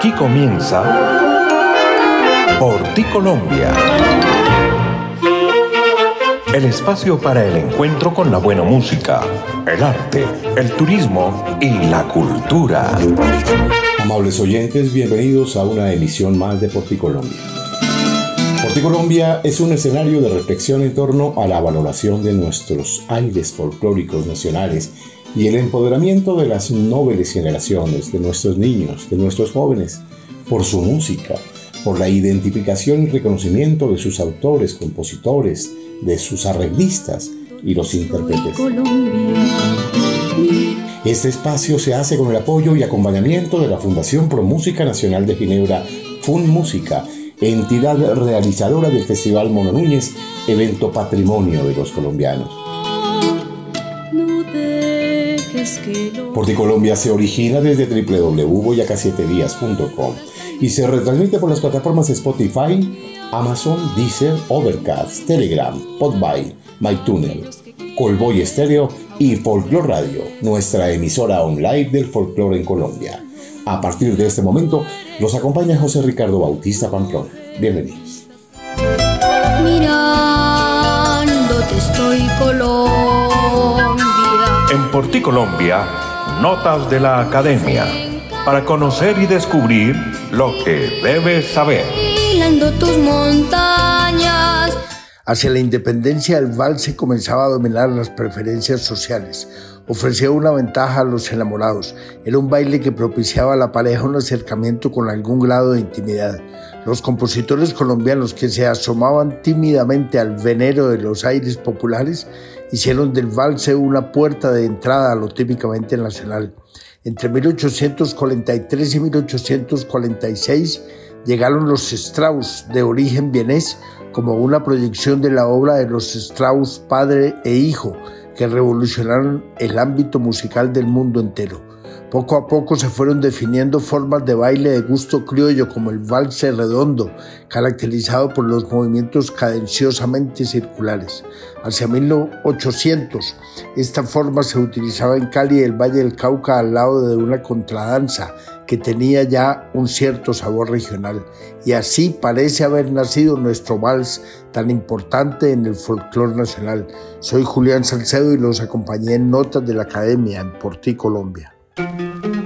Aquí comienza Por ti Colombia. El espacio para el encuentro con la buena música, el arte, el turismo y la cultura. Amables oyentes, bienvenidos a una emisión más de Por ti Colombia. Por ti Colombia es un escenario de reflexión en torno a la valoración de nuestros aires folclóricos nacionales y el empoderamiento de las nobles generaciones, de nuestros niños, de nuestros jóvenes, por su música, por la identificación y reconocimiento de sus autores, compositores, de sus arreglistas y los intérpretes. Este espacio se hace con el apoyo y acompañamiento de la Fundación Pro Música Nacional de Ginebra, FUN Música, entidad realizadora del Festival Mono Núñez, evento patrimonio de los colombianos. Colombia se origina desde www.boyacasietedias.com y se retransmite por las plataformas Spotify, Amazon, Deezer, Overcast, Telegram, Podbay, MyTuner, Colboy Estéreo y Folklore Radio, nuestra emisora online del folclore en Colombia. A partir de este momento, nos acompaña José Ricardo Bautista Pamplona. Bienvenidos. Mirándote estoy Colombia. En Porti Colombia Notas de la Academia, para conocer y descubrir lo que debes saber. tus montañas. Hacia la independencia el vals comenzaba a dominar las preferencias sociales. Ofrecía una ventaja a los enamorados. Era un baile que propiciaba a la pareja un acercamiento con algún grado de intimidad. Los compositores colombianos que se asomaban tímidamente al venero de los aires populares hicieron del valse una puerta de entrada a lo típicamente nacional. Entre 1843 y 1846 llegaron los Strauss de origen vienés como una proyección de la obra de los Strauss padre e hijo que revolucionaron el ámbito musical del mundo entero. Poco a poco se fueron definiendo formas de baile de gusto criollo como el valse redondo, caracterizado por los movimientos cadenciosamente circulares. Hacia 1800, esta forma se utilizaba en Cali y el Valle del Cauca al lado de una contradanza que tenía ya un cierto sabor regional. Y así parece haber nacido nuestro vals tan importante en el folclore nacional. Soy Julián Salcedo y los acompañé en Notas de la Academia en Porti, Colombia. Estoy,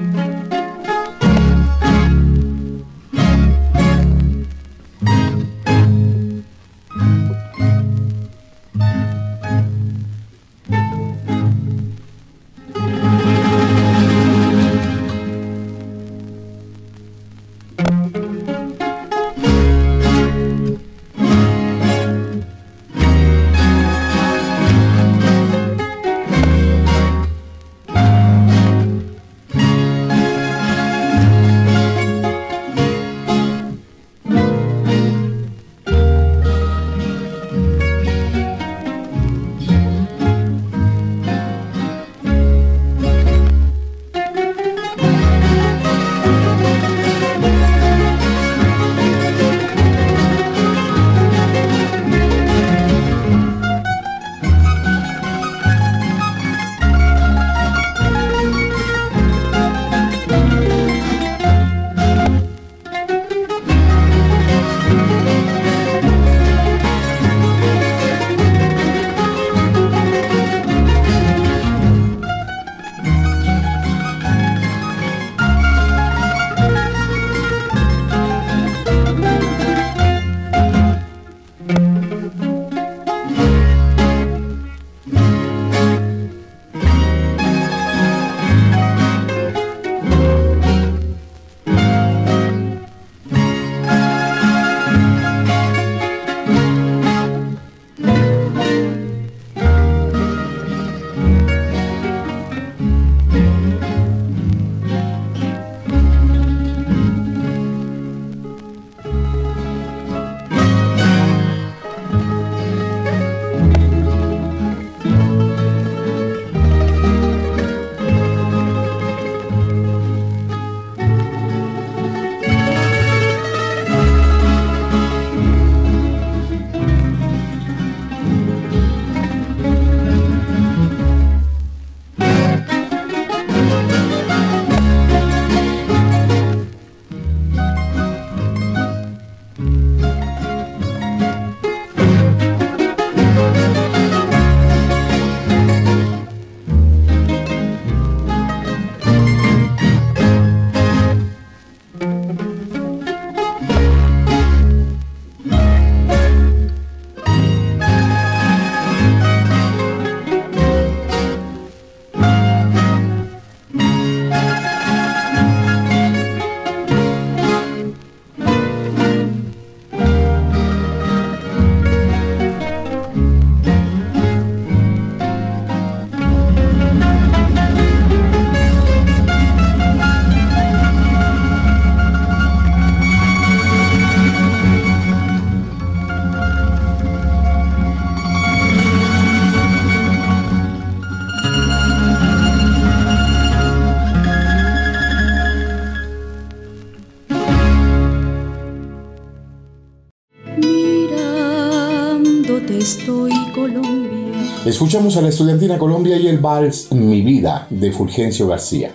Escuchamos a la estudiantina Colombia y el vals Mi vida de Fulgencio García.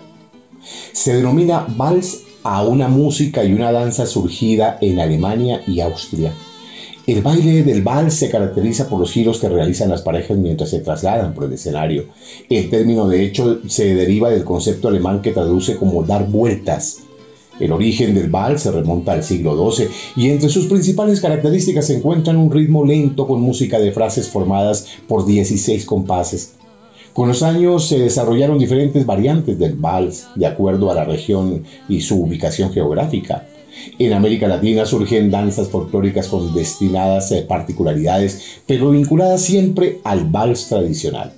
Se denomina vals a una música y una danza surgida en Alemania y Austria. El baile del vals se caracteriza por los giros que realizan las parejas mientras se trasladan por el escenario. El término de hecho se deriva del concepto alemán que traduce como dar vueltas. El origen del vals se remonta al siglo XII y entre sus principales características se encuentran un ritmo lento con música de frases formadas por 16 compases. Con los años se desarrollaron diferentes variantes del vals de acuerdo a la región y su ubicación geográfica. En América Latina surgen danzas folclóricas con destinadas particularidades, pero vinculadas siempre al vals tradicional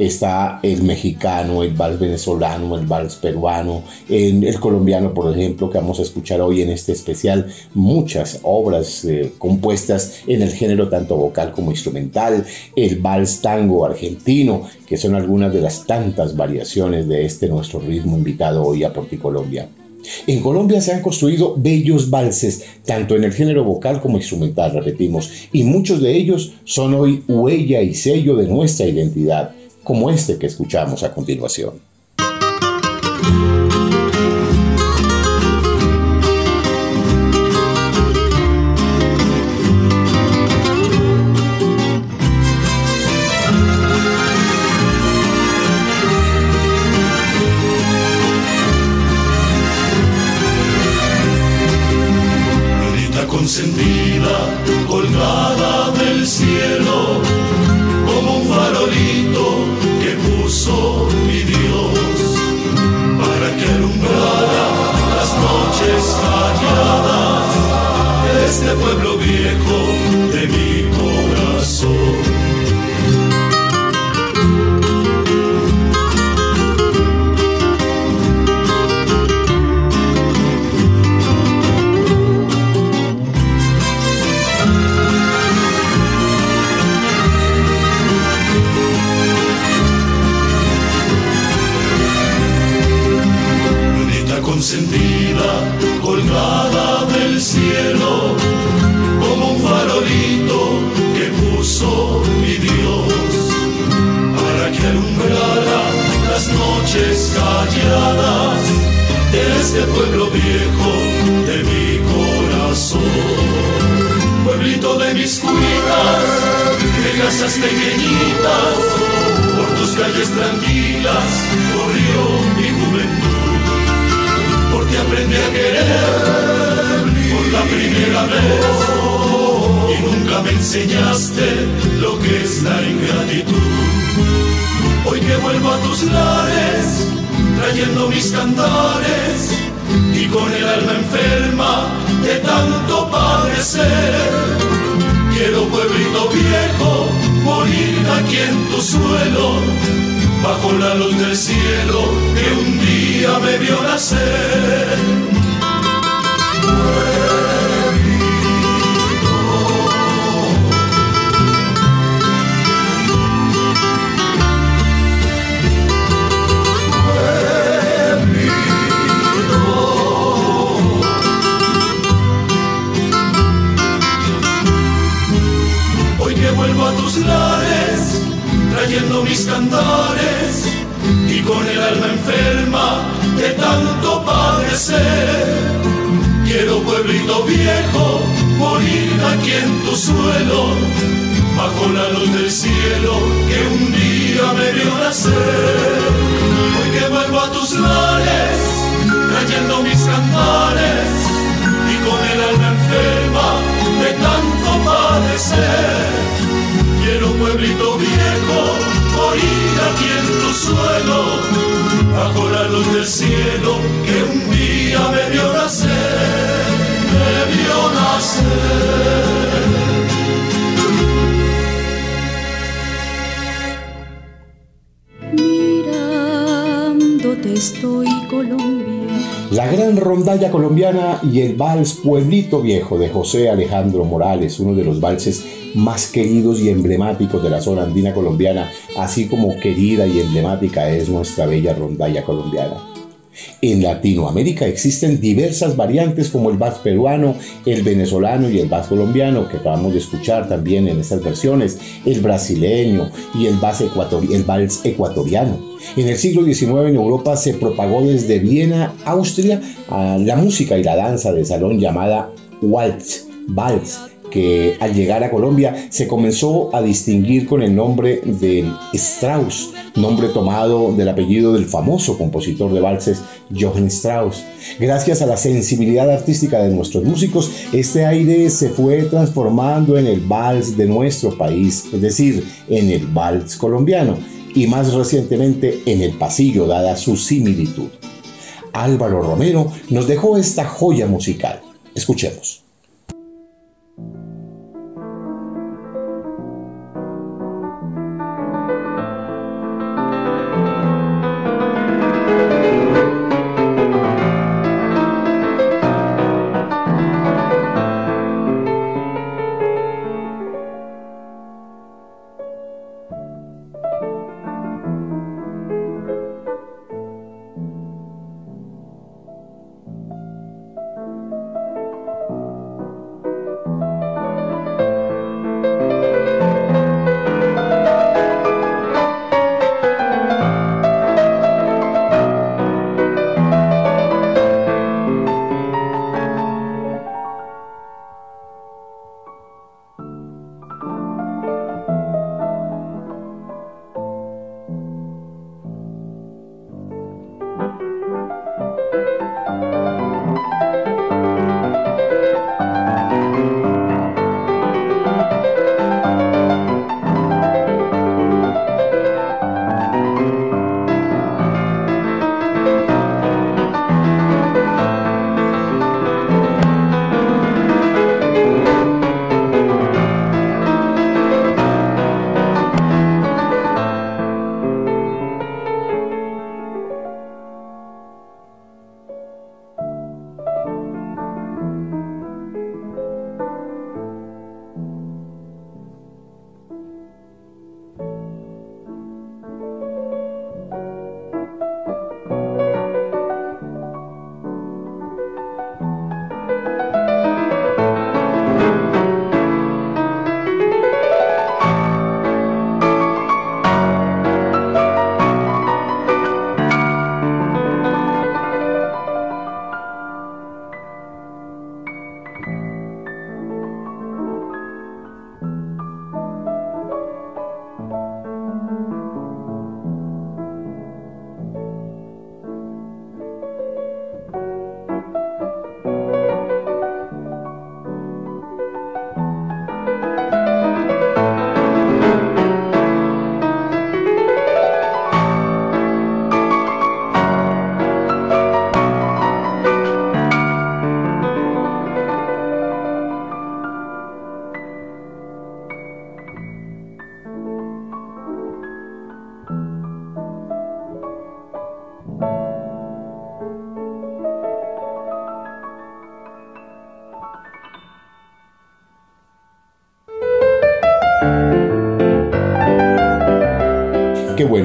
está el mexicano, el vals venezolano, el vals peruano, el colombiano, por ejemplo, que vamos a escuchar hoy en este especial, muchas obras eh, compuestas en el género tanto vocal como instrumental, el vals tango argentino, que son algunas de las tantas variaciones de este nuestro ritmo invitado hoy a Porticolombia. En Colombia se han construido bellos valses, tanto en el género vocal como instrumental, repetimos, y muchos de ellos son hoy huella y sello de nuestra identidad como este que escuchamos a continuación. de este pueblo viejo de mi corazón. Pueblito de mis cuitas, de casas pequeñitas, por tus calles tranquilas corrió mi juventud. Por ti aprendí a querer por la primera vez y nunca me enseñaste lo que es la ingratitud. Hoy que vuelvo a tus lares, trayendo mis cantares y con el alma enferma de tanto padecer. Quiero pueblito viejo morir aquí en tu suelo, bajo la luz del cielo que un día me vio nacer. mis cantares y con el alma enferma de tanto padecer. Quiero pueblito viejo morir aquí en tu suelo, bajo la luz del cielo que un día me vio nacer. Hoy que vuelvo a tus lares, trayendo mis cantares y con el alma enferma de tanto padecer era un pueblito viejo, morir aquí en tu suelo, bajo la luz del cielo que un día me vio nacer, me vio nacer. estoy Colón colombiana y el vals Pueblito Viejo de José Alejandro Morales, uno de los valses más queridos y emblemáticos de la zona andina colombiana, así como querida y emblemática es nuestra bella rondalla colombiana. En Latinoamérica existen diversas variantes como el vals peruano, el venezolano y el vals colombiano, que acabamos de escuchar también en estas versiones, el brasileño y el el vals ecuatoriano. En el siglo XIX en Europa se propagó desde Viena, Austria, la música y la danza de salón llamada waltz, vals, que al llegar a Colombia se comenzó a distinguir con el nombre de Strauss, nombre tomado del apellido del famoso compositor de valses Johann Strauss. Gracias a la sensibilidad artística de nuestros músicos, este aire se fue transformando en el vals de nuestro país, es decir, en el vals colombiano y más recientemente en el pasillo, dada su similitud. Álvaro Romero nos dejó esta joya musical. Escuchemos.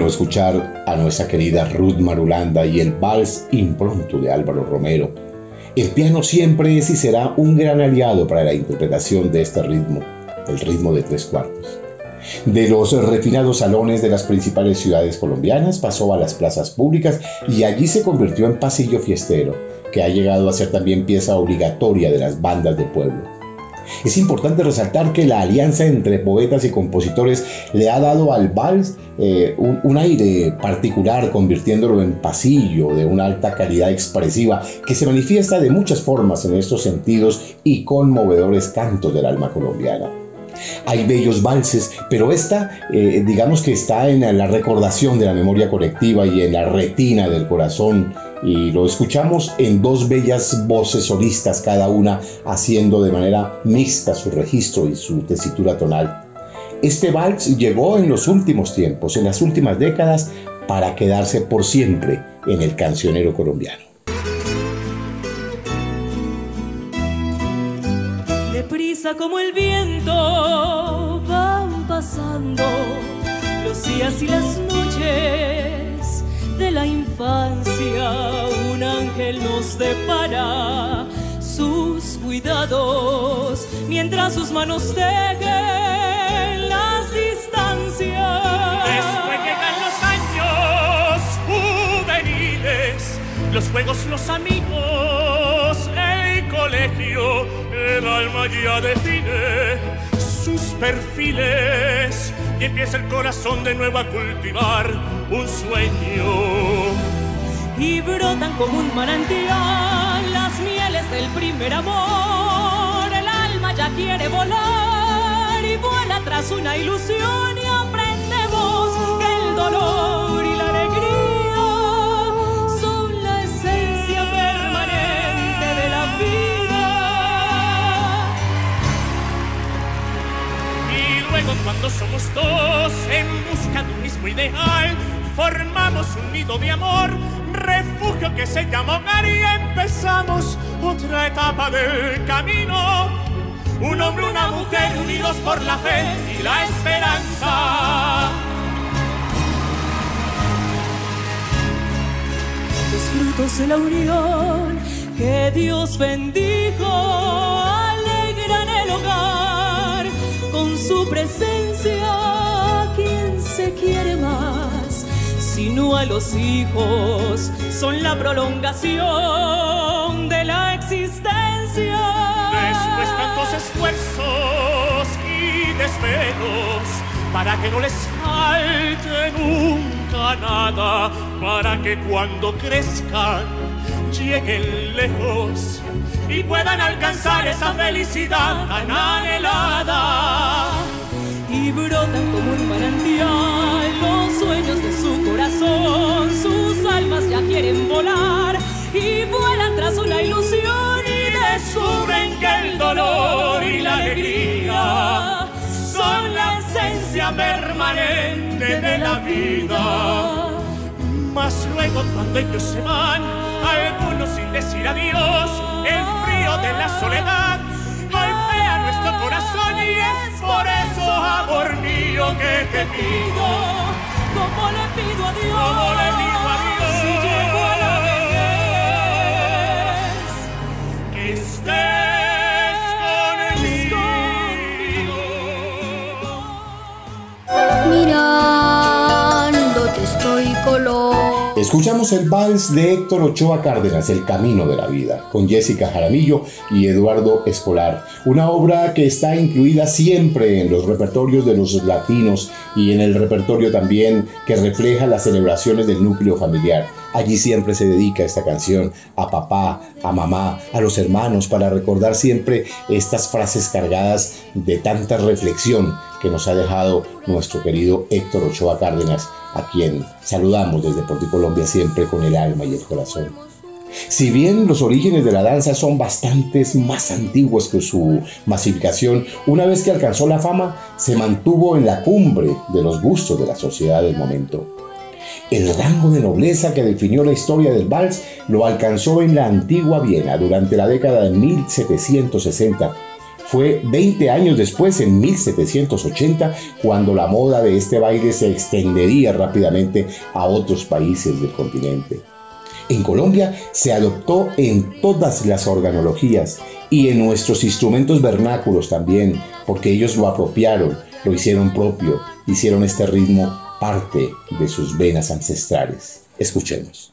Escuchar a nuestra querida Ruth Marulanda y el vals impronto de Álvaro Romero. El piano siempre es y será un gran aliado para la interpretación de este ritmo, el ritmo de tres cuartos. De los refinados salones de las principales ciudades colombianas pasó a las plazas públicas y allí se convirtió en pasillo fiestero, que ha llegado a ser también pieza obligatoria de las bandas de pueblo. Es importante resaltar que la alianza entre poetas y compositores le ha dado al vals eh, un, aire particular, convirtiéndolo en pasillo de una alta calidad expresiva que se manifiesta de muchas formas en estos sentidos y conmovedores cantos del alma colombiana. Hay bellos valses, pero esta, eh, digamos que está en la recordación de la memoria colectiva y en la retina del corazón y lo escuchamos en dos bellas voces solistas, cada una haciendo de manera mixta su registro y su tesitura tonal. Este vals llegó en los últimos tiempos, en las últimas décadas, para quedarse por siempre en el cancionero colombiano. Deprisa como el viento van pasando los días y las noches de la infancia un ángel nos depara sus cuidados mientras sus manos tejen las distancias. Después llegan los años juveniles, los juegos, los amigos, el colegio, el alma ya define sus perfiles y empieza el corazón de nuevo a cultivar un sueño. Y brotan como un manantial las mieles del primer amor. El alma ya quiere volar y vuela tras una ilusión y aprendemos que el dolor y la alegría son la esencia permanente de la vida. Y luego cuando somos dos en busca de un mismo ideal, formamos un nido de amor, refugio que se llama hogar y empezamos otra etapa del camino. Un hombre, una mujer unidos por la fe y la esperanza. Los frutos de la unión que Dios bendijo alegran el hogar con su presencia. Sino a los hijos son la prolongación de la existencia. Después tantos esfuerzos y desvelos para que no les falte nunca nada, para que cuando crezcan lleguen lejos y puedan alcanzar esa felicidad tan anhelada. y brotan como un manantial los sueños de su corazón. Sus almas ya quieren volar y vuelan tras una ilusión y Descubren que el dolor y la alegría son la esencia permanente de la vida. Mas luego cuando ellos se van, algunos sin decir adiós, el frío de la soledad golpea nuestro corazón por eso, amor mío, que te pido. Como le pido a Dios, Como le pido a Dios. si llego a la vejez, Que estés conmigo. Mirándote estoy color. Escuchamos el vals de Héctor Ochoa Cárdenas, El Camino de la Vida, con Jessica Jaramillo y Eduardo Escolar. Una obra que está incluida siempre en los repertorios de los latinos y en el repertorio también que refleja las celebraciones del núcleo familiar. Allí siempre se dedica esta canción a papá, a mamá, a los hermanos, para recordar siempre estas frases cargadas de tanta reflexión nos ha dejado nuestro querido Héctor Ochoa Cárdenas, a quien saludamos desde Colombia siempre con el alma y el corazón. Si bien los orígenes de la danza son bastantes más antiguos que su masificación, una vez que alcanzó la fama, se mantuvo en la cumbre de los gustos de la sociedad del momento. El rango de nobleza que definió la historia del vals lo alcanzó en la antigua Viena durante la década de 1760. Fue 20 años después, en 1780, cuando la moda de este baile se extendería rápidamente a otros países del continente. En Colombia se adoptó en todas las organologías y en nuestros instrumentos vernáculos también, porque ellos lo apropiaron, lo hicieron propio, hicieron este ritmo parte de sus venas ancestrales. Escuchemos.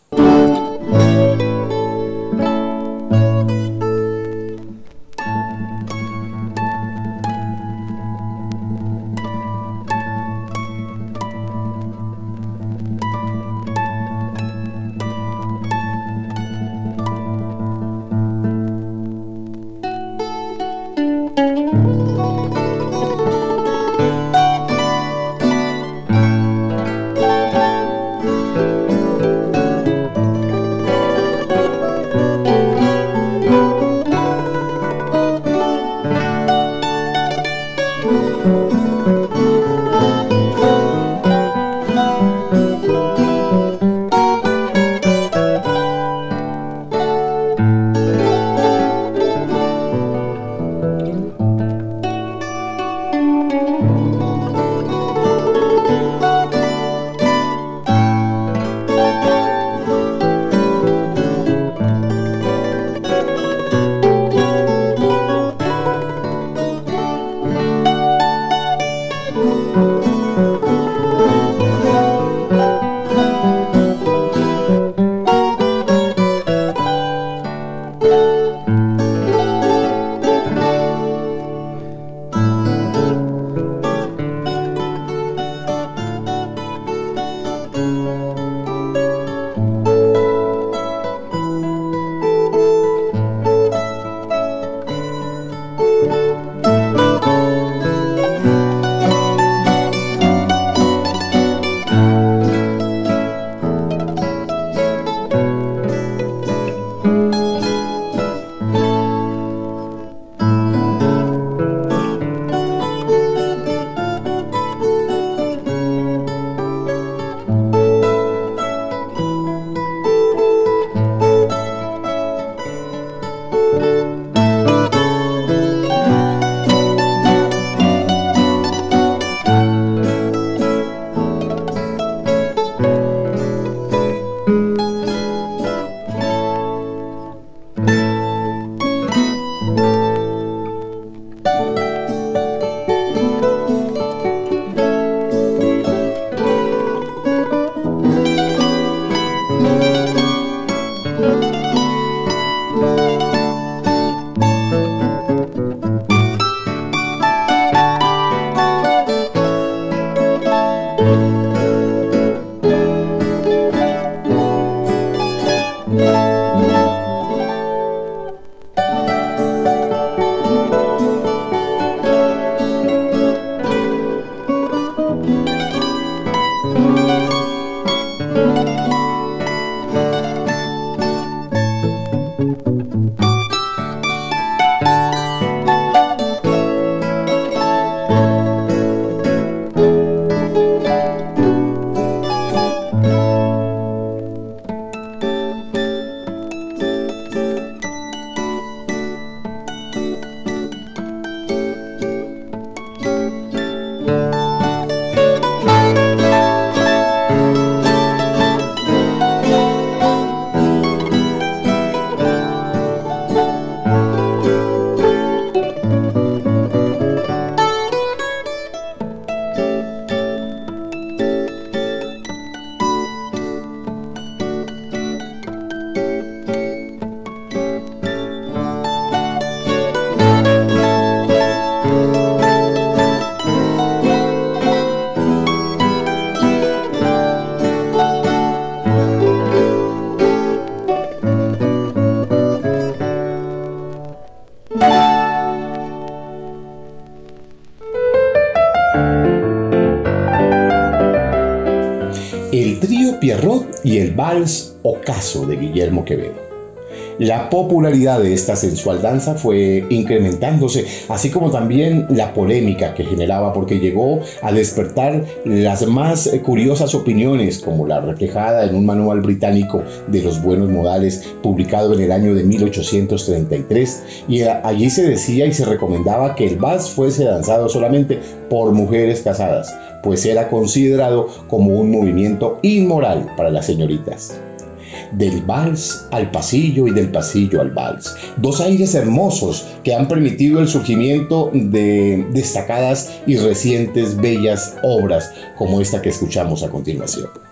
Vals ocaso de Guillermo Quevedo. La popularidad de esta sensual danza fue incrementándose, así como también la polémica que generaba porque llegó a despertar las más curiosas opiniones, como la reflejada en un manual británico de los buenos modales publicado en el año de 1833, y allí se decía y se recomendaba que el vals fuese danzado solamente por mujeres casadas, pues era considerado como un movimiento inmoral para las señoritas del vals al pasillo y del pasillo al vals. Dos aires hermosos que han permitido el surgimiento de destacadas y recientes bellas obras como esta que escuchamos a continuación.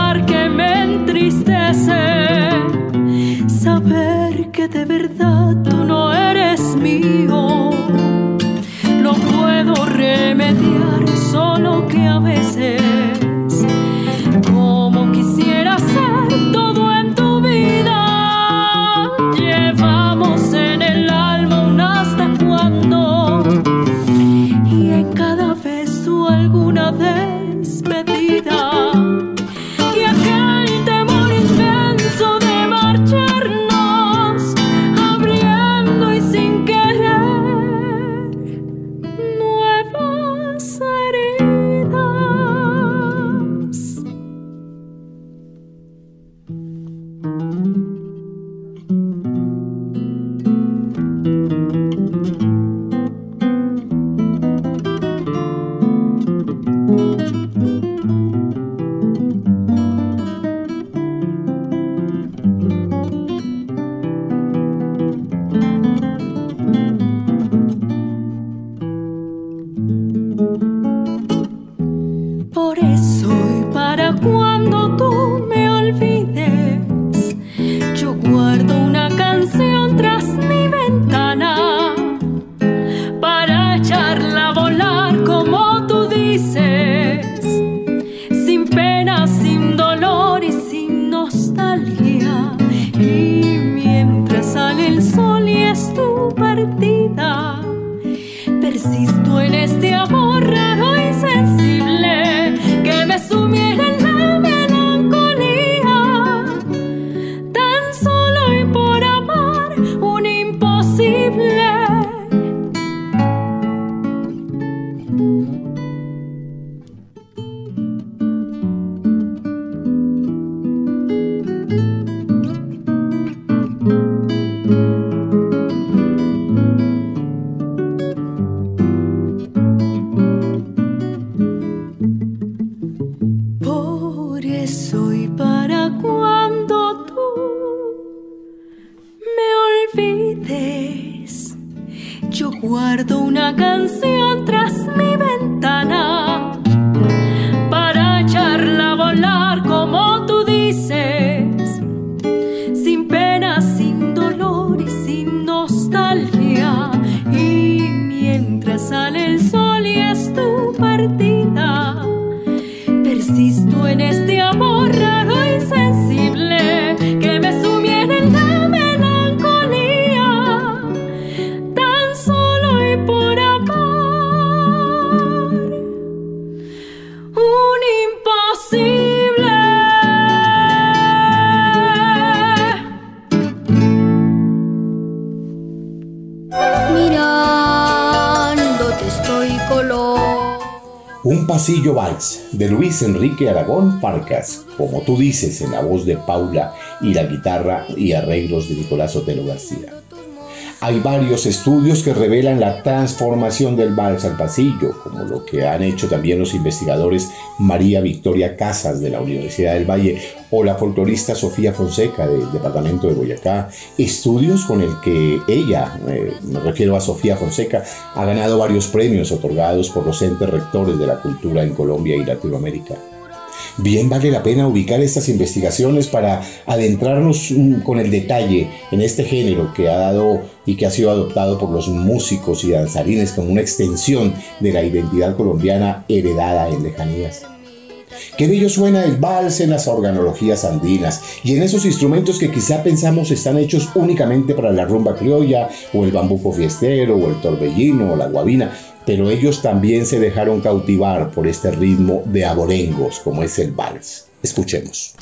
de Luis Enrique Aragón Farcas, como tú dices, en la voz de Paula y la guitarra y arreglos de Nicolás Otelo García. Hay varios estudios que revelan la transformación del vals al pasillo, como lo que han hecho también los investigadores María Victoria Casas de la Universidad del Valle o la folclorista Sofía Fonseca del departamento de Boyacá. Estudios con el que ella, eh, me refiero a Sofía Fonseca, ha ganado varios premios otorgados por los entes rectores de la cultura en Colombia y Latinoamérica. Bien vale la pena ubicar estas investigaciones para adentrarnos mm, con el detalle en este género que ha dado y que ha sido adoptado por los músicos y danzarines como una extensión de la identidad colombiana heredada en lejanías. Qué bello suena el vals en las organologías andinas y en esos instrumentos que quizá pensamos están hechos únicamente para la rumba criolla o el bambuco fiestero o el torbellino o la guabina, pero ellos también se dejaron cautivar por este ritmo de aborengos como es el vals. Escuchemos.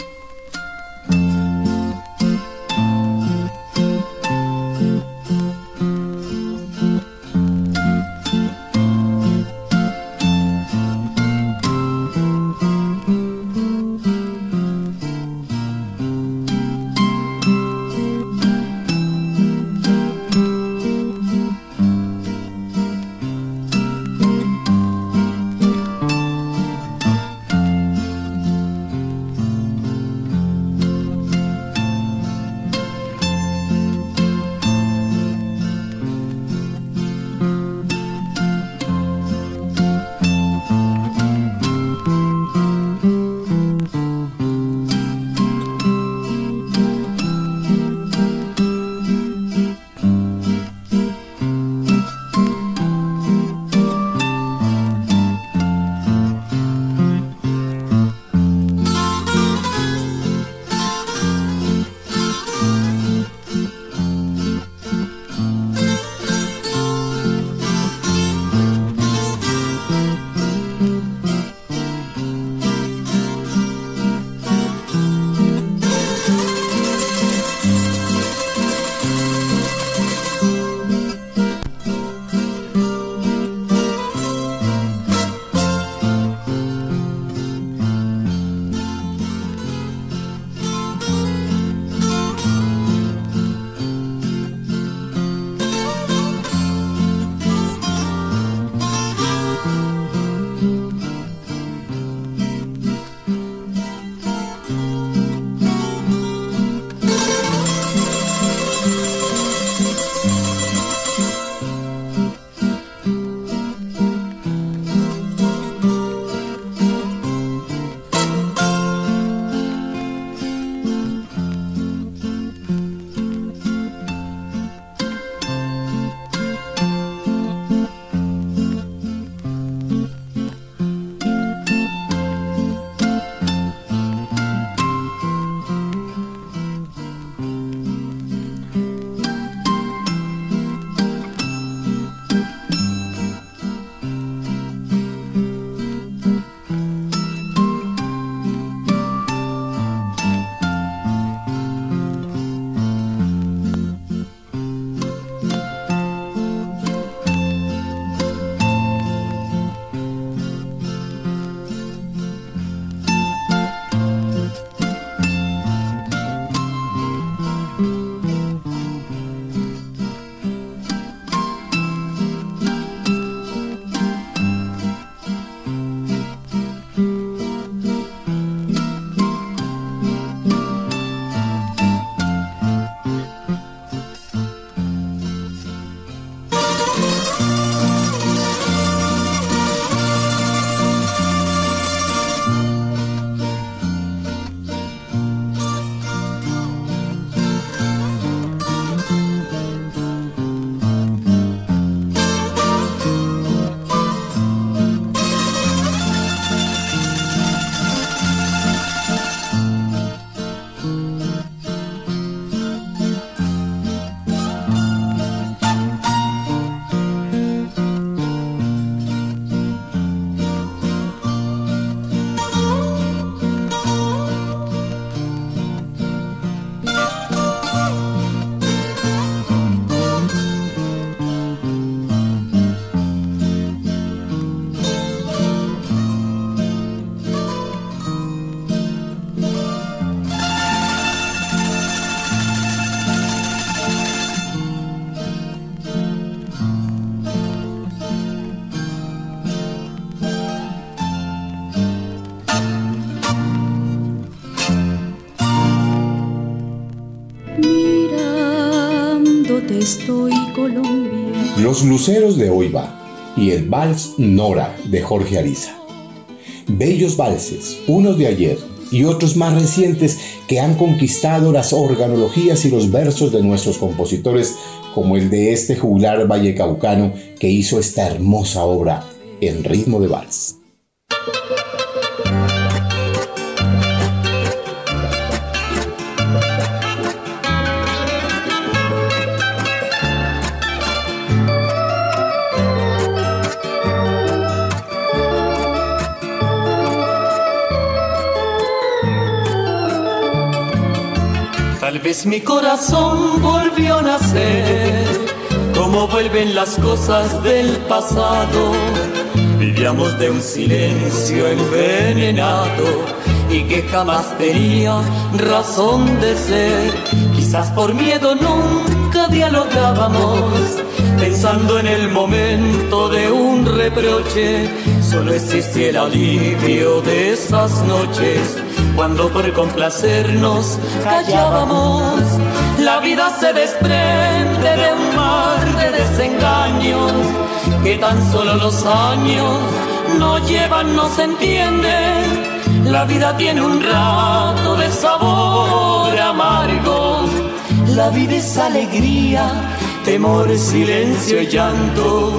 Los Luceros de Oiva y el Vals Nora de Jorge Ariza. Bellos valses, unos de ayer y otros más recientes que han conquistado las organologías y los versos de nuestros compositores, como el de este juglar vallecaucano que hizo esta hermosa obra en ritmo de vals. Mi corazón volvió a nacer, como vuelven las cosas del pasado. Vivíamos de un silencio envenenado y que jamás tenía razón de ser. Quizás por miedo nunca dialogábamos, pensando en el momento de un reproche. Solo existía el alivio de esas noches cuando por complacernos callábamos. La vida se desprende de un mar de desengaños que tan solo los años no llevan, no se entiende. La vida tiene un rato de sabor amargo. La vida es alegría, temor, silencio y llanto.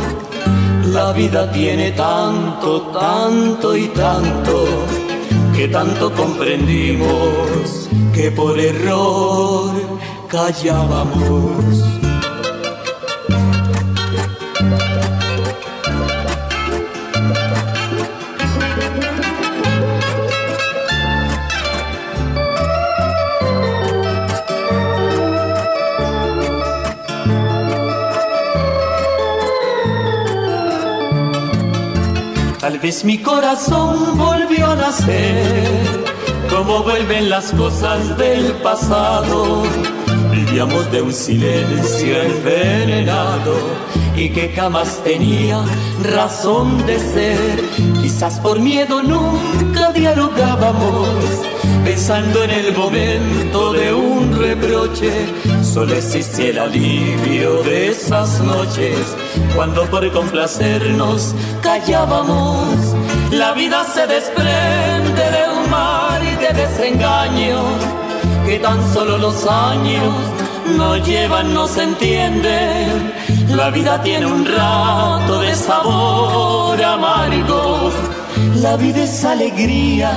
La vida tiene tanto, tanto y tanto que tanto comprendimos que por error callábamos. Vez mi corazón volvió a nacer, como vuelven las cosas del pasado. Vivíamos de un silencio envenenado y que jamás tenía razón de ser. Quizás por miedo nunca dialogábamos, pensando en el momento de un reproche. Solo existía el alivio de esas noches, cuando por complacernos callábamos. La vida se desprende de un mar y de desengaños que tan solo los años no llevan, no se entienden. La vida tiene un rato de sabor amargo. La vida es alegría,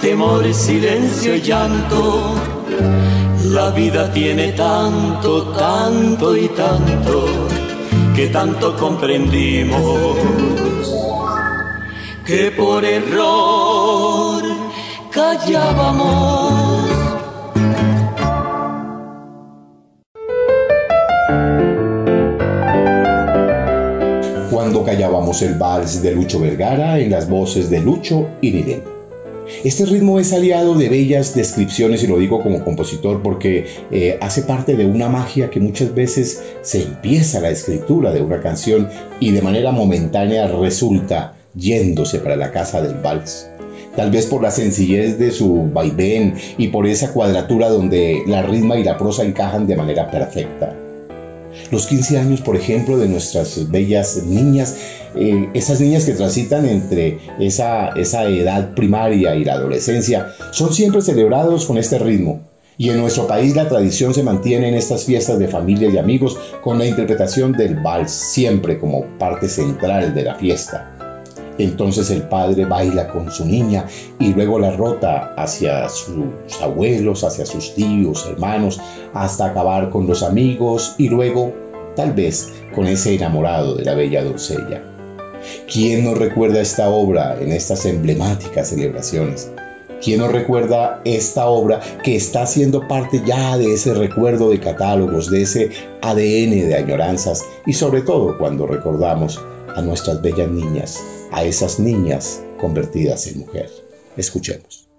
temor, silencio y llanto. La vida tiene tanto, tanto y tanto que tanto comprendimos que por error callábamos. Cuando callábamos el vals de Lucho Vergara en las voces de Lucho y Nilén. Este ritmo es aliado de bellas descripciones y lo digo como compositor porque eh, hace parte de una magia que muchas veces se empieza la escritura de una canción y de manera momentánea resulta yéndose para la casa del vals. Tal vez por la sencillez de su vaivén y por esa cuadratura donde la ritma y la prosa encajan de manera perfecta. Los 15 años, por ejemplo, de nuestras bellas niñas, eh, esas niñas que transitan entre esa, esa edad primaria y la adolescencia, son siempre celebrados con este ritmo. Y en nuestro país la tradición se mantiene en estas fiestas de familia y amigos con la interpretación del vals siempre como parte central de la fiesta. Entonces el padre baila con su niña y luego la rota hacia sus abuelos, hacia sus tíos, hermanos, hasta acabar con los amigos y luego, tal vez, con ese enamorado de la bella doncella. ¿Quién no recuerda esta obra en estas emblemáticas celebraciones? ¿Quién no recuerda esta obra que está siendo parte ya de ese recuerdo de catálogos, de ese ADN de añoranzas y sobre todo cuando recordamos a nuestras bellas niñas, a esas niñas convertidas en mujer. Escuchemos.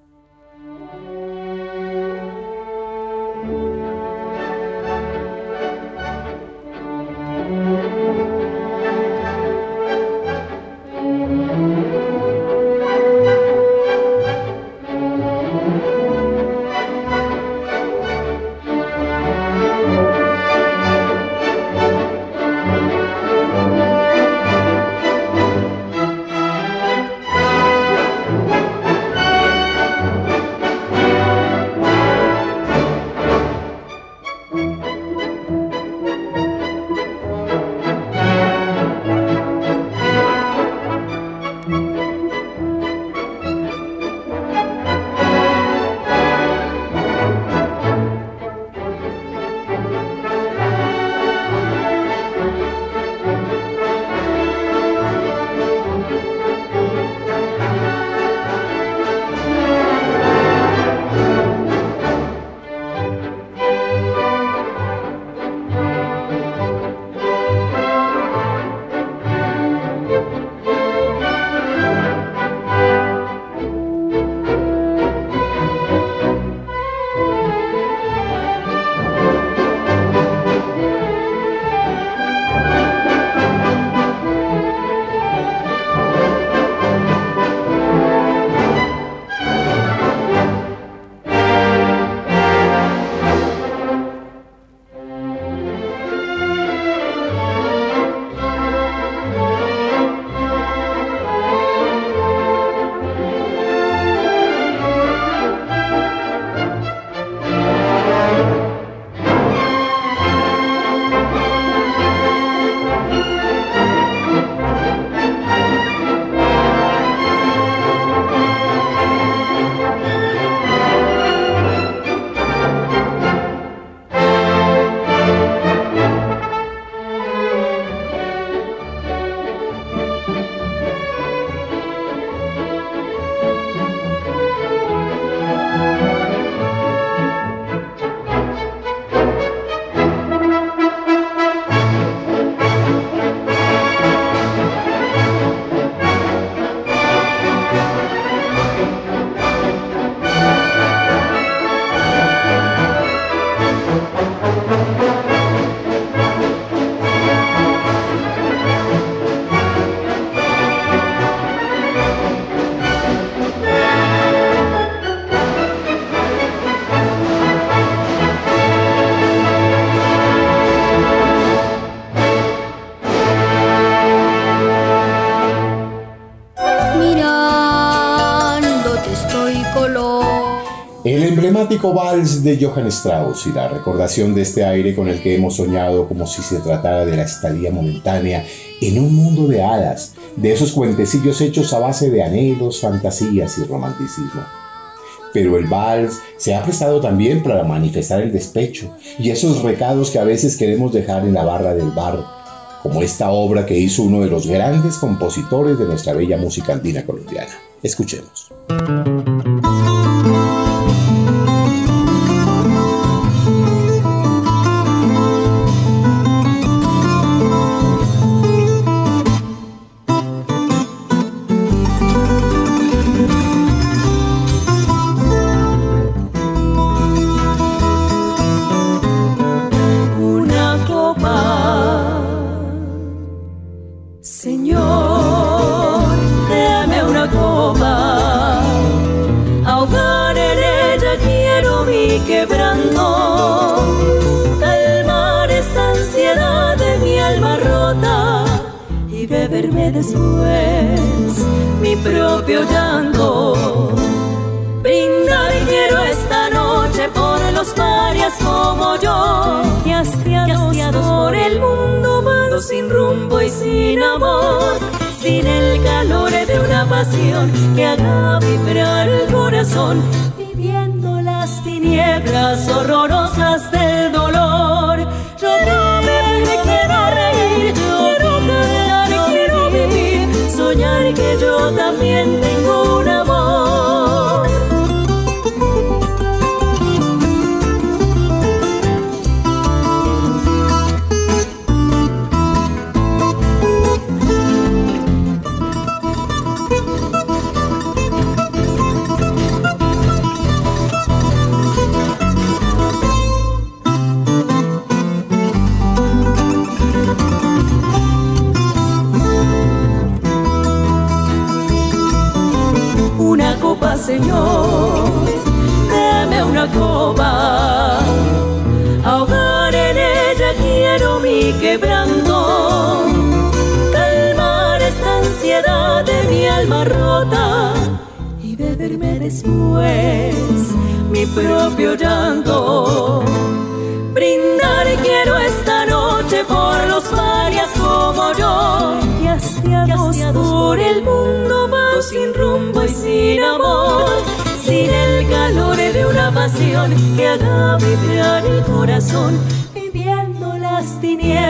Emblemático vals de Johann Strauss y la recordación de este aire con el que hemos soñado como si se tratara de la estadía momentánea en un mundo de hadas, de esos cuentecillos hechos a base de anhelos, fantasías y romanticismo. Pero el vals se ha prestado también para manifestar el despecho y esos recados que a veces queremos dejar en la barra del bar, como esta obra que hizo uno de los grandes compositores de nuestra bella música andina colombiana. Escuchemos.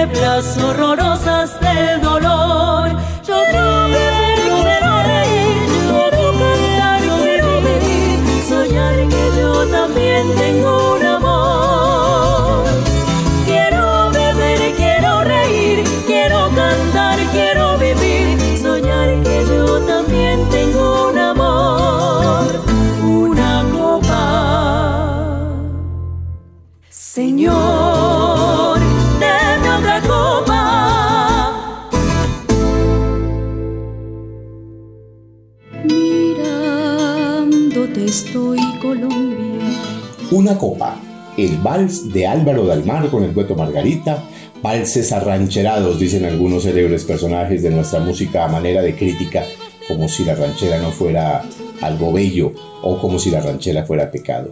Tinieblas horrorosas del dolor. Una copa. El vals de Álvaro Dalmar con el dueto Margarita valses arrancherados, dicen algunos célebres personajes de nuestra música a manera de crítica como si la ranchera no fuera algo bello o como si la ranchera fuera pecado.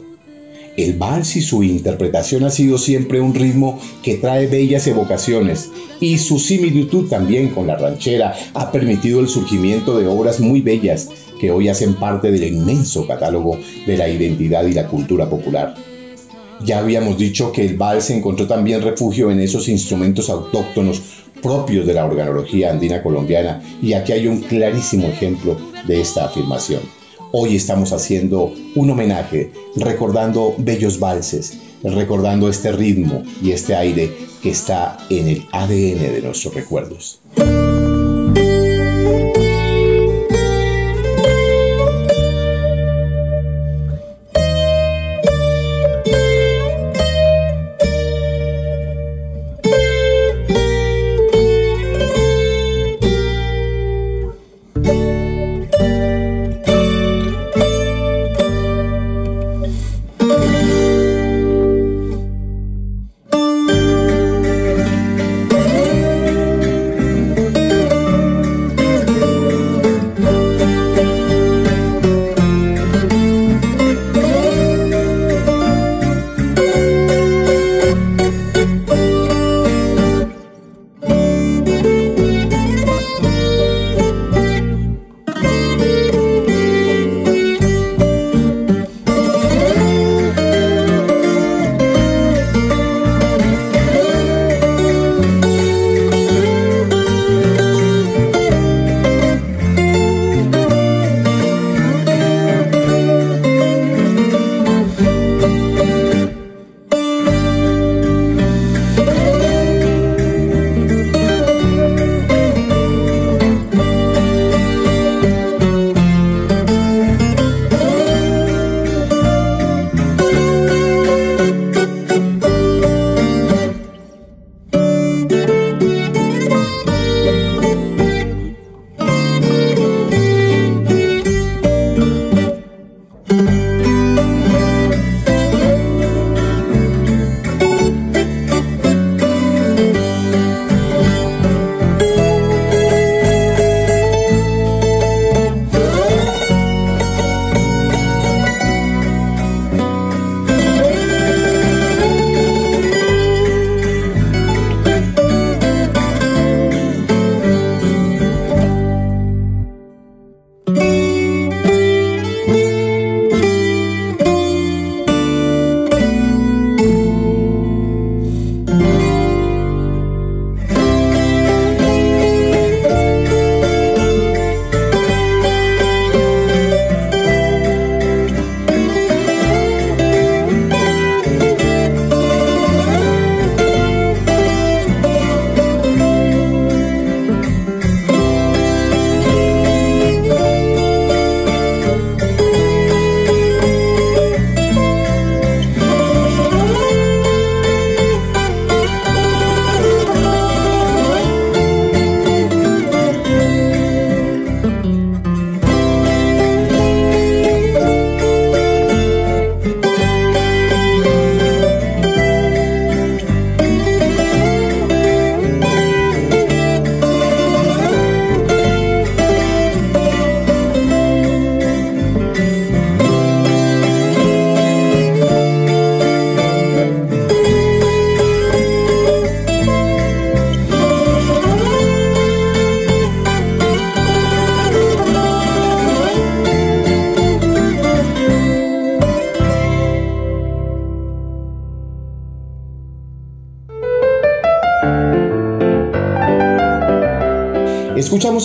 El vals y su interpretación ha sido siempre un ritmo que trae bellas evocaciones y su similitud también con la ranchera ha permitido el surgimiento de obras muy bellas que hoy hacen parte del inmenso catálogo de la identidad y la cultura popular. Ya habíamos dicho que el vals encontró también refugio en esos instrumentos autóctonos propios de la organología andina colombiana y aquí hay un clarísimo ejemplo de esta afirmación. Hoy estamos haciendo un homenaje, recordando bellos valses, recordando este ritmo y este aire que está en el ADN de nuestros recuerdos.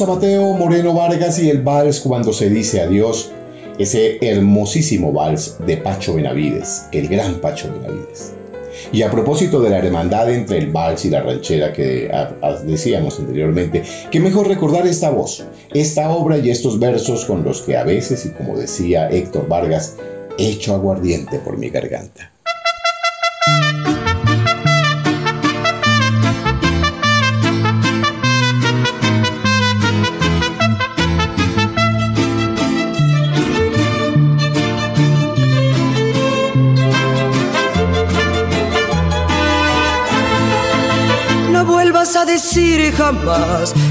Mateo Moreno Vargas y el vals cuando se dice adiós, ese hermosísimo vals de Pacho Benavides, el gran Pacho Benavides. Y a propósito de la hermandad entre el vals y la ranchera que decíamos anteriormente, qué mejor recordar esta voz, esta obra y estos versos con los que a veces, y como decía Héctor Vargas, echo aguardiente por mi garganta.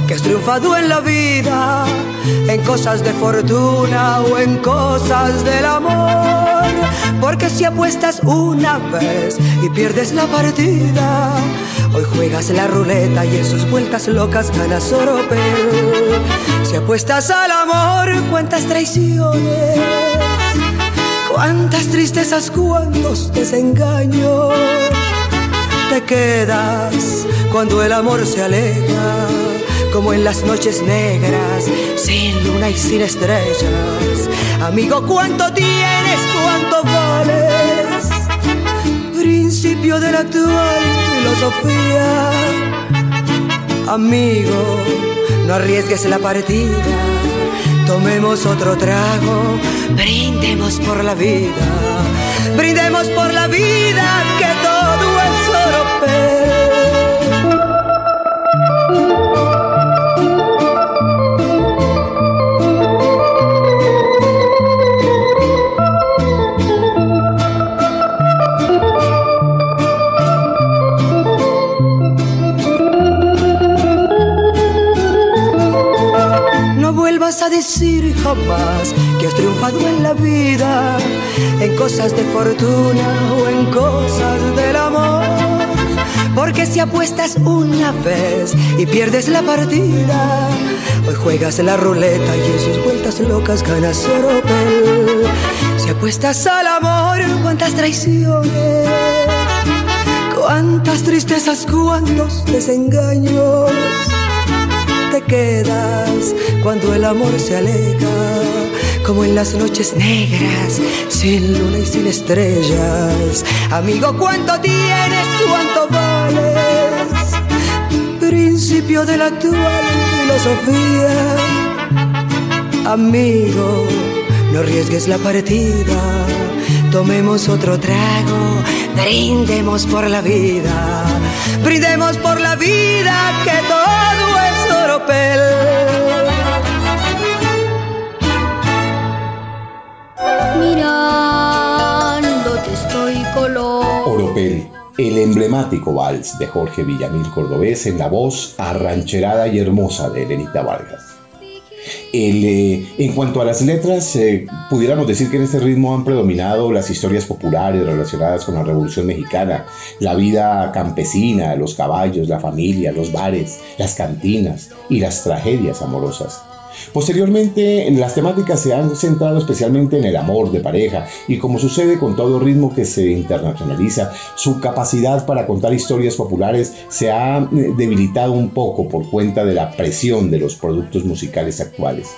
Que has triunfado en la vida, en cosas de fortuna o en cosas del amor. Porque si apuestas una vez y pierdes la partida, hoy juegas la ruleta y en sus vueltas locas ganas oropel. Si apuestas al amor, cuántas traiciones, cuántas tristezas, cuántos desengaños te quedas cuando el amor se aleja, como en las noches negras, sin luna y sin estrellas. Amigo, ¿cuánto tienes? ¿Cuánto vales? Principio de la actual filosofía. Amigo, no arriesgues la partida. Tomemos otro trago, brindemos por la vida, brindemos por la vida a decir jamás que has triunfado en la vida, en cosas de fortuna o en cosas del amor. Porque si apuestas una vez y pierdes la partida, hoy juegas la ruleta y en sus vueltas locas ganas oropel. Si apuestas al amor, cuántas traiciones, cuántas tristezas, cuántos desengaños quedas cuando el amor se aleja, como en las noches negras, sin luna y sin estrellas. Amigo, ¿cuánto tienes? ¿Cuánto vales? Principio de la actual filosofía. Amigo, no arriesgues la partida. Tomemos otro trago, brindemos por la vida, brindemos por la vida que Oropel. Mirándote estoy color. Oropel, el emblemático vals de Jorge Villamil Cordobés en la voz arrancherada y hermosa de Elenita Vargas. Eh, en cuanto a las letras, eh, pudiéramos decir que en este ritmo han predominado las historias populares relacionadas con la Revolución Mexicana, la vida campesina, los caballos, la familia, los bares, las cantinas y las tragedias amorosas. Posteriormente, las temáticas se han centrado especialmente en el amor de pareja y como sucede con todo ritmo que se internacionaliza, su capacidad para contar historias populares se ha eh, debilitado un poco por cuenta de la presión de los productos musicales actuales.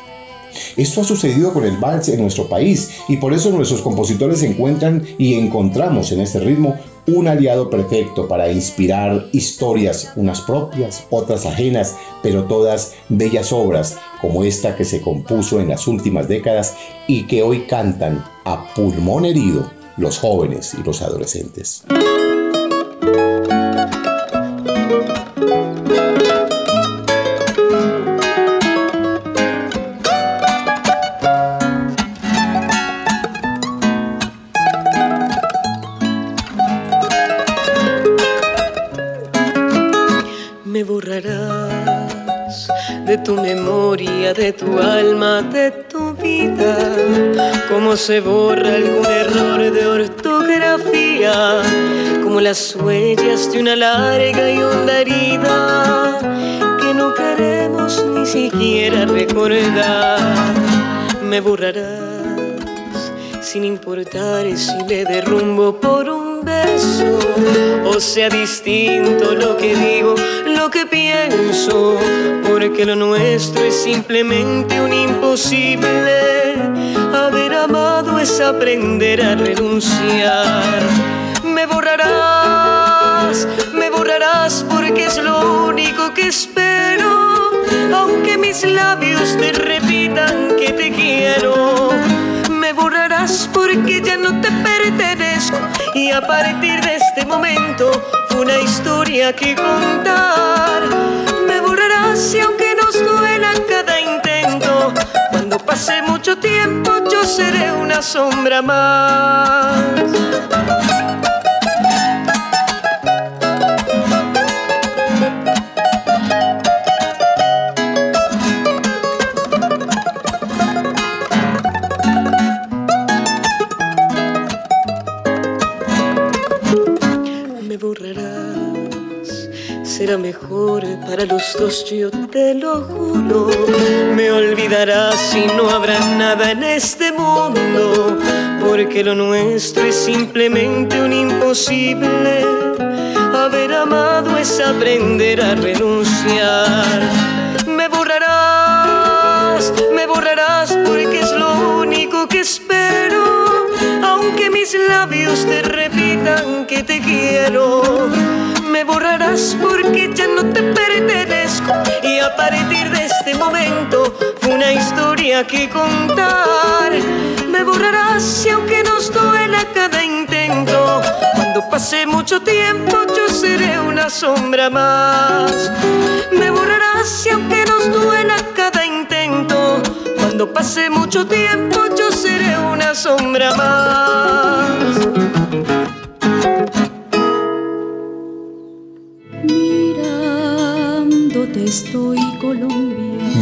Esto ha sucedido con el vals en nuestro país y por eso nuestros compositores encuentran y encontramos en este ritmo un aliado perfecto para inspirar historias, unas propias, otras ajenas, pero todas bellas obras como esta que se compuso en las últimas décadas y que hoy cantan a pulmón herido los jóvenes y los adolescentes. Tu alma, de tu vida. Como se borra algún error de ortografía, como las huellas de una larga y honda herida que no queremos ni siquiera recordar. Me borrarás sin importar si me derrumbo por un beso o sea distinto lo que digo, lo que pienso, porque porque lo nuestro es simplemente un imposible. Haber amado es aprender a renunciar. Me borrarás, me borrarás porque es lo único que espero, aunque mis labios te repitan que te quiero. Me borrarás porque ya no te pertenezco y a partir de este momento fue una historia que contar. Y aunque nos duela cada intento, cuando pase mucho tiempo yo seré una sombra más. Será mejor para los dos, yo te lo juro. Me olvidarás y no habrá nada en este mundo, porque lo nuestro es simplemente un imposible. Haber amado es aprender a renunciar. Me borrarás, me borrarás porque es lo único que espero, aunque mis labios te repitan que te quiero me borrarás porque ya no te pertenezco y a partir de este momento fue una historia que contar. Me borrarás y aunque nos duela cada intento, cuando pase mucho tiempo yo seré una sombra más. Me borrarás y aunque nos duela cada intento, cuando pase mucho tiempo yo seré una sombra más. Estoy.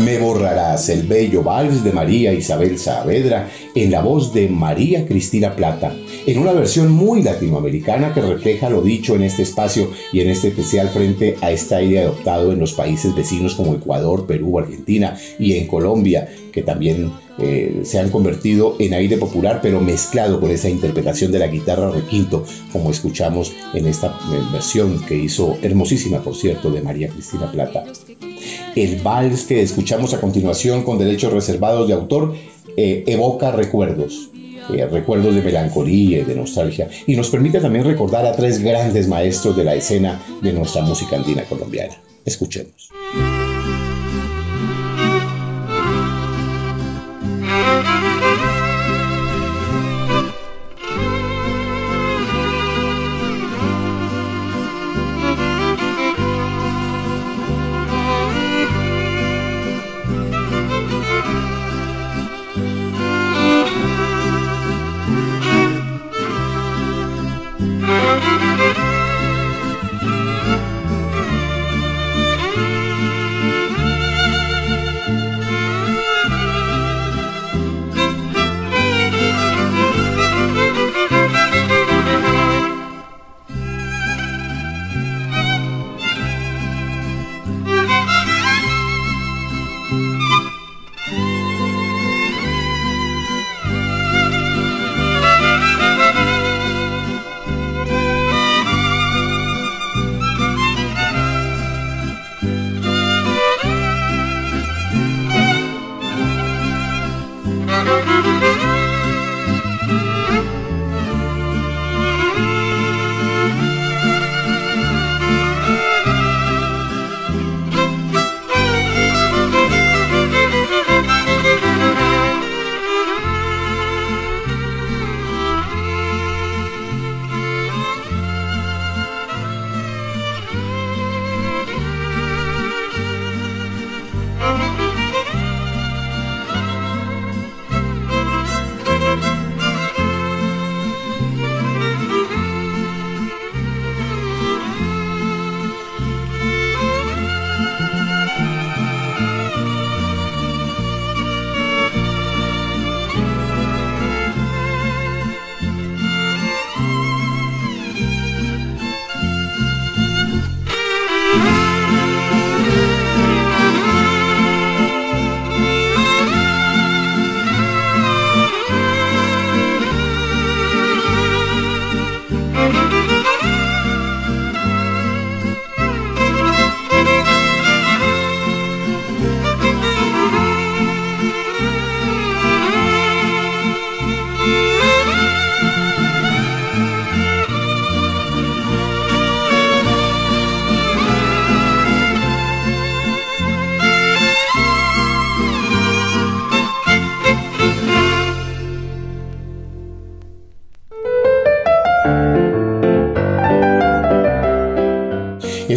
Me borrarás el bello vals de María Isabel Saavedra en la voz de María Cristina Plata, en una versión muy latinoamericana que refleja lo dicho en este espacio y en este especial frente a esta idea adoptado en los países vecinos como Ecuador, Perú, Argentina y en Colombia, que también eh, se han convertido en aire popular, pero mezclado con esa interpretación de la guitarra requinto, como escuchamos en esta eh, versión que hizo hermosísima, por cierto, de María Cristina Plata. El vals que escuchamos a continuación con derechos reservados de autor eh, evoca recuerdos. recuerdos de melancolía y de nostalgia, y nos permite también recordar a tres grandes maestros de la escena de nuestra música andina colombiana. Escuchemos.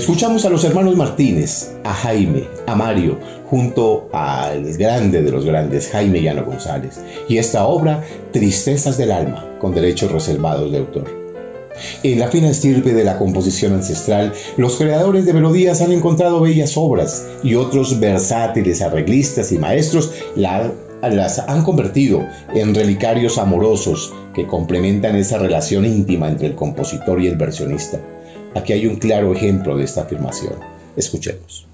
Escuchamos a los hermanos Martínez, a Jaime, a Mario, junto al grande de los grandes, Jaime Llano González, y esta obra, Tristezas del Alma, con derechos reservados de autor. En la fina estirpe de la composición ancestral, los creadores de melodías han encontrado bellas obras y otros versátiles arreglistas y maestros las han convertido en relicarios amorosos que complementan esa relación íntima entre el compositor y el versionista. Aquí hay un claro ejemplo de esta afirmación. Escuchemos.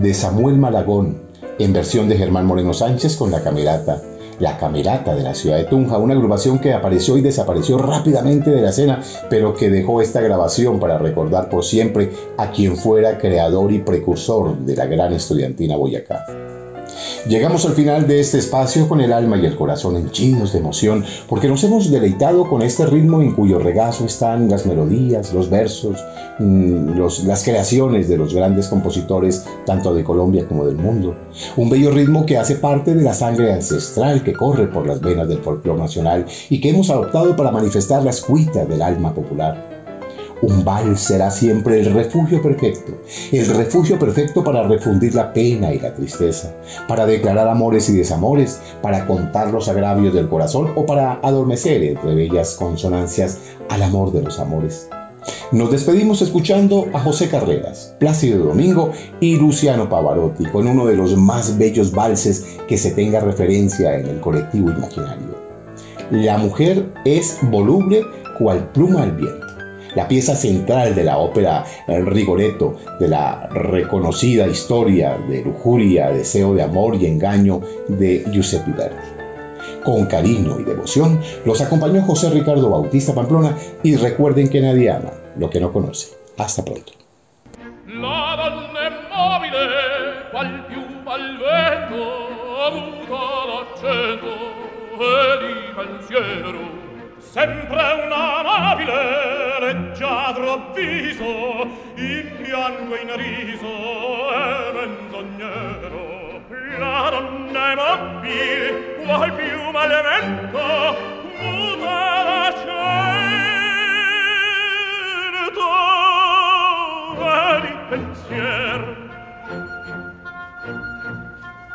De Samuel Malagón, en versión de Germán Moreno Sánchez con la camerata. La Camerata de la ciudad de Tunja, una agrupación que apareció y desapareció rápidamente de la escena, pero que dejó esta grabación para recordar por siempre a quien fuera creador y precursor de la gran estudiantina Boyacá. Llegamos al final de este espacio con el alma y el corazón henchidos de emoción, porque nos hemos deleitado con este ritmo en cuyo regazo están las melodías, los versos, mm, las creaciones de los grandes compositores, tanto de Colombia como del mundo. Un bello ritmo que hace parte de la sangre ancestral que corre por las venas del folclore nacional y que hemos adoptado para manifestar la escuita del alma popular. Un vals será siempre el refugio perfecto, el refugio perfecto para refundir la pena y la tristeza, para declarar amores y desamores, para contar los agravios del corazón o para adormecer entre bellas consonancias al amor de los amores. Nos despedimos escuchando a José Carreras, Plácido Domingo y Luciano Pavarotti con uno de los más bellos valses que se tenga referencia en el colectivo imaginario. La mujer es voluble cual pluma al viento la pieza central de la ópera Rigoletto, de la reconocida historia de lujuria, deseo de amor y engaño de Giuseppe Verdi. Con cariño y devoción los acompañó José Ricardo Bautista Pamplona y recuerden que nadie ama lo que no conoce. Hasta pronto. leggiadro avviso, in bianco e in riso è menzognero. La donna è mobile qual piuma al vento muta la cento per il pensier.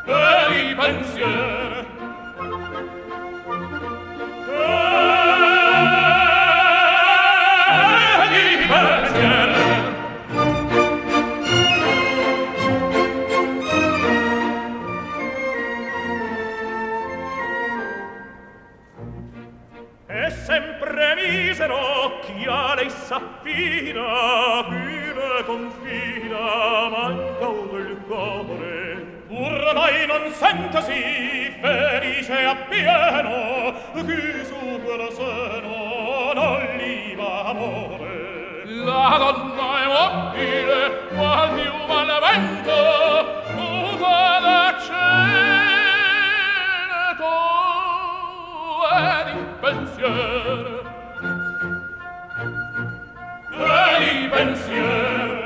Per il pensier. Per misero chi a lei s'affida chi le confida manca del cuore ormai non sentasi felice appieno chi su quel seno non li va amore. La donna è mobile quasi un vento, muta da cielo e di pensiero e i pensier.